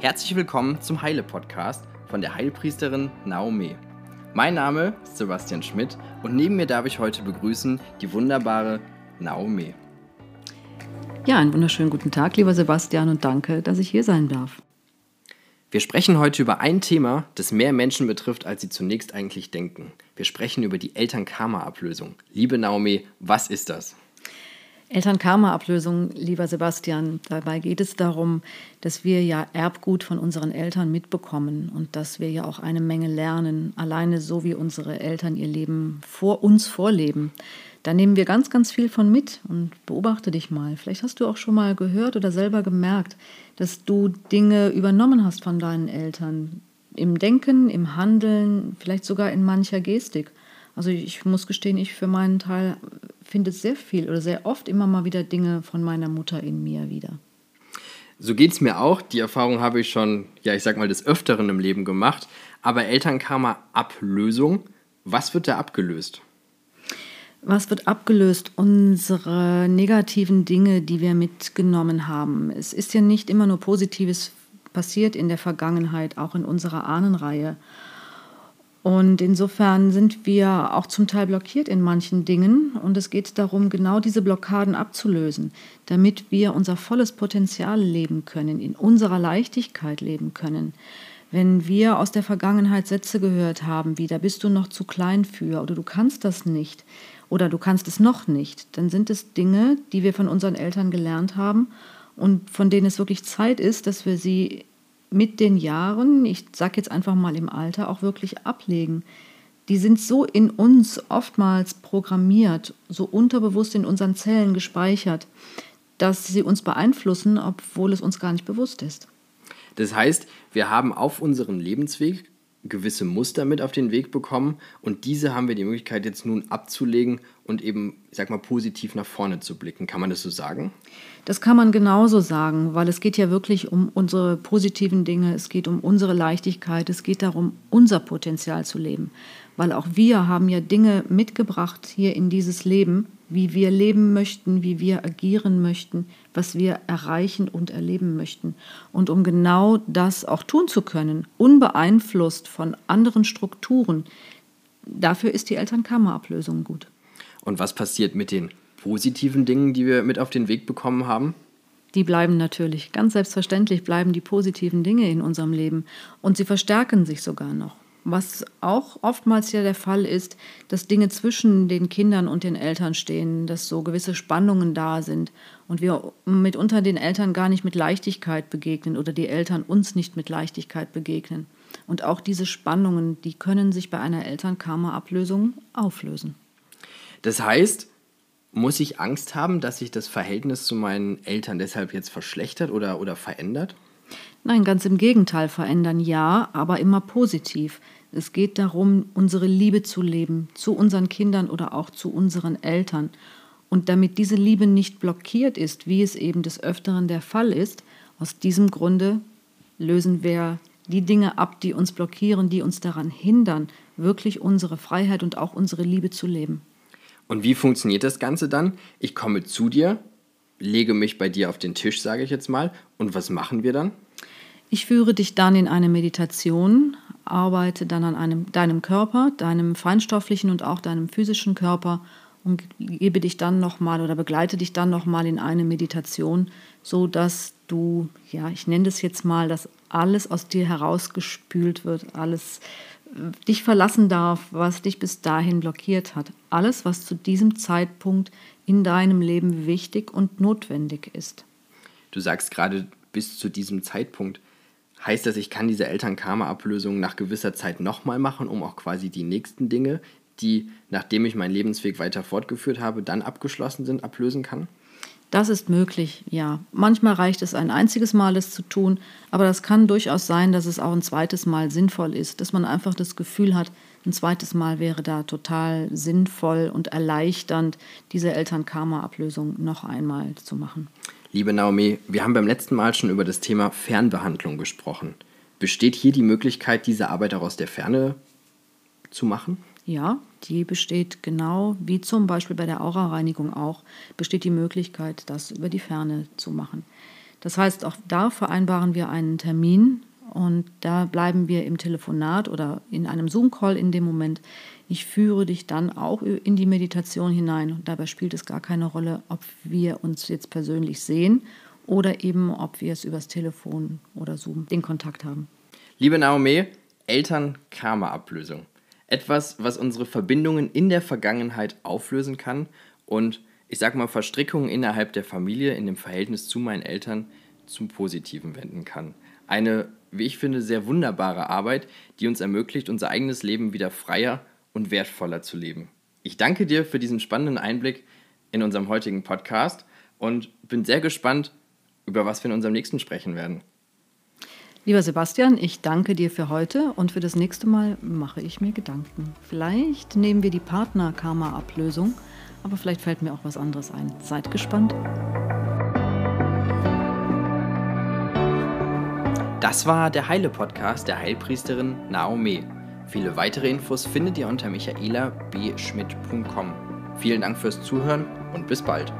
Herzlich willkommen zum Heile-Podcast von der Heilpriesterin Naomi. Mein Name ist Sebastian Schmidt und neben mir darf ich heute begrüßen die wunderbare Naomi. Ja, einen wunderschönen guten Tag, lieber Sebastian, und danke, dass ich hier sein darf. Wir sprechen heute über ein Thema, das mehr Menschen betrifft, als sie zunächst eigentlich denken. Wir sprechen über die Eltern-Karma-Ablösung. Liebe Naomi, was ist das? Eltern-Karma-Ablösung, lieber Sebastian, dabei geht es darum, dass wir ja Erbgut von unseren Eltern mitbekommen und dass wir ja auch eine Menge lernen, alleine so wie unsere Eltern ihr Leben vor uns vorleben. Da nehmen wir ganz, ganz viel von mit und beobachte dich mal. Vielleicht hast du auch schon mal gehört oder selber gemerkt, dass du Dinge übernommen hast von deinen Eltern. Im Denken, im Handeln, vielleicht sogar in mancher Gestik. Also ich muss gestehen, ich für meinen Teil finde sehr viel oder sehr oft immer mal wieder Dinge von meiner Mutter in mir wieder. So geht es mir auch. Die Erfahrung habe ich schon, ja, ich sag mal, des Öfteren im Leben gemacht. Aber Elternkarma-Ablösung, was wird da abgelöst? Was wird abgelöst? Unsere negativen Dinge, die wir mitgenommen haben. Es ist ja nicht immer nur Positives passiert in der Vergangenheit, auch in unserer Ahnenreihe. Und insofern sind wir auch zum Teil blockiert in manchen Dingen. Und es geht darum, genau diese Blockaden abzulösen, damit wir unser volles Potenzial leben können, in unserer Leichtigkeit leben können. Wenn wir aus der Vergangenheit Sätze gehört haben, wie da bist du noch zu klein für oder du kannst das nicht oder du kannst es noch nicht, dann sind es Dinge, die wir von unseren Eltern gelernt haben und von denen es wirklich Zeit ist, dass wir sie mit den Jahren, ich sage jetzt einfach mal im Alter, auch wirklich ablegen. Die sind so in uns oftmals programmiert, so unterbewusst in unseren Zellen gespeichert, dass sie uns beeinflussen, obwohl es uns gar nicht bewusst ist. Das heißt, wir haben auf unserem Lebensweg gewisse Muster mit auf den Weg bekommen und diese haben wir die Möglichkeit jetzt nun abzulegen und eben, ich sag mal, positiv nach vorne zu blicken. Kann man das so sagen? Das kann man genauso sagen, weil es geht ja wirklich um unsere positiven Dinge, es geht um unsere Leichtigkeit, es geht darum, unser Potenzial zu leben. Weil auch wir haben ja Dinge mitgebracht hier in dieses Leben, wie wir leben möchten, wie wir agieren möchten, was wir erreichen und erleben möchten. Und um genau das auch tun zu können, unbeeinflusst von anderen Strukturen, dafür ist die Elternkammer-Ablösung gut. Und was passiert mit den positiven Dingen, die wir mit auf den Weg bekommen haben? Die bleiben natürlich, ganz selbstverständlich bleiben die positiven Dinge in unserem Leben und sie verstärken sich sogar noch. Was auch oftmals ja der Fall ist, dass Dinge zwischen den Kindern und den Eltern stehen, dass so gewisse Spannungen da sind und wir mitunter den Eltern gar nicht mit Leichtigkeit begegnen oder die Eltern uns nicht mit Leichtigkeit begegnen. Und auch diese Spannungen, die können sich bei einer Elternkarma-Ablösung auflösen. Das heißt, muss ich Angst haben, dass sich das Verhältnis zu meinen Eltern deshalb jetzt verschlechtert oder, oder verändert? Nein, ganz im Gegenteil verändern, ja, aber immer positiv. Es geht darum, unsere Liebe zu leben, zu unseren Kindern oder auch zu unseren Eltern. Und damit diese Liebe nicht blockiert ist, wie es eben des Öfteren der Fall ist, aus diesem Grunde lösen wir die Dinge ab, die uns blockieren, die uns daran hindern, wirklich unsere Freiheit und auch unsere Liebe zu leben. Und wie funktioniert das Ganze dann? Ich komme zu dir, lege mich bei dir auf den Tisch, sage ich jetzt mal. Und was machen wir dann? Ich führe dich dann in eine Meditation, arbeite dann an einem, deinem Körper, deinem feinstofflichen und auch deinem physischen Körper und gebe dich dann nochmal oder begleite dich dann nochmal in eine Meditation, so dass du, ja, ich nenne das jetzt mal, dass alles aus dir herausgespült wird, alles dich verlassen darf, was dich bis dahin blockiert hat. Alles, was zu diesem Zeitpunkt in deinem Leben wichtig und notwendig ist. Du sagst gerade bis zu diesem Zeitpunkt. Heißt das, ich kann diese Eltern-Karma-Ablösung nach gewisser Zeit nochmal machen, um auch quasi die nächsten Dinge, die, nachdem ich meinen Lebensweg weiter fortgeführt habe, dann abgeschlossen sind, ablösen kann? Das ist möglich, ja. Manchmal reicht es ein einziges Mal, es zu tun, aber das kann durchaus sein, dass es auch ein zweites Mal sinnvoll ist, dass man einfach das Gefühl hat, ein zweites Mal wäre da total sinnvoll und erleichternd, diese Eltern-Karma-Ablösung noch einmal zu machen. Liebe Naomi, wir haben beim letzten Mal schon über das Thema Fernbehandlung gesprochen. Besteht hier die Möglichkeit, diese Arbeit auch aus der Ferne zu machen? Ja, die besteht genau wie zum Beispiel bei der Aura-Reinigung auch, besteht die Möglichkeit, das über die Ferne zu machen. Das heißt, auch da vereinbaren wir einen Termin und da bleiben wir im Telefonat oder in einem Zoom-Call in dem Moment. Ich führe dich dann auch in die Meditation hinein. Und dabei spielt es gar keine Rolle, ob wir uns jetzt persönlich sehen oder eben, ob wir es übers Telefon oder Zoom den Kontakt haben. Liebe Naomi, Eltern-Karma-Ablösung. Etwas, was unsere Verbindungen in der Vergangenheit auflösen kann und ich sag mal Verstrickungen innerhalb der Familie in dem Verhältnis zu meinen Eltern zum Positiven wenden kann. Eine, wie ich finde, sehr wunderbare Arbeit, die uns ermöglicht, unser eigenes Leben wieder freier und wertvoller zu leben. Ich danke dir für diesen spannenden Einblick in unserem heutigen Podcast und bin sehr gespannt, über was wir in unserem nächsten sprechen werden. Lieber Sebastian, ich danke dir für heute und für das nächste Mal mache ich mir Gedanken. Vielleicht nehmen wir die Partner-Karma-Ablösung, aber vielleicht fällt mir auch was anderes ein. Seid gespannt. Das war der Heile-Podcast der Heilpriesterin Naomi. Viele weitere Infos findet ihr unter michaelabschmidt.com. Vielen Dank fürs Zuhören und bis bald.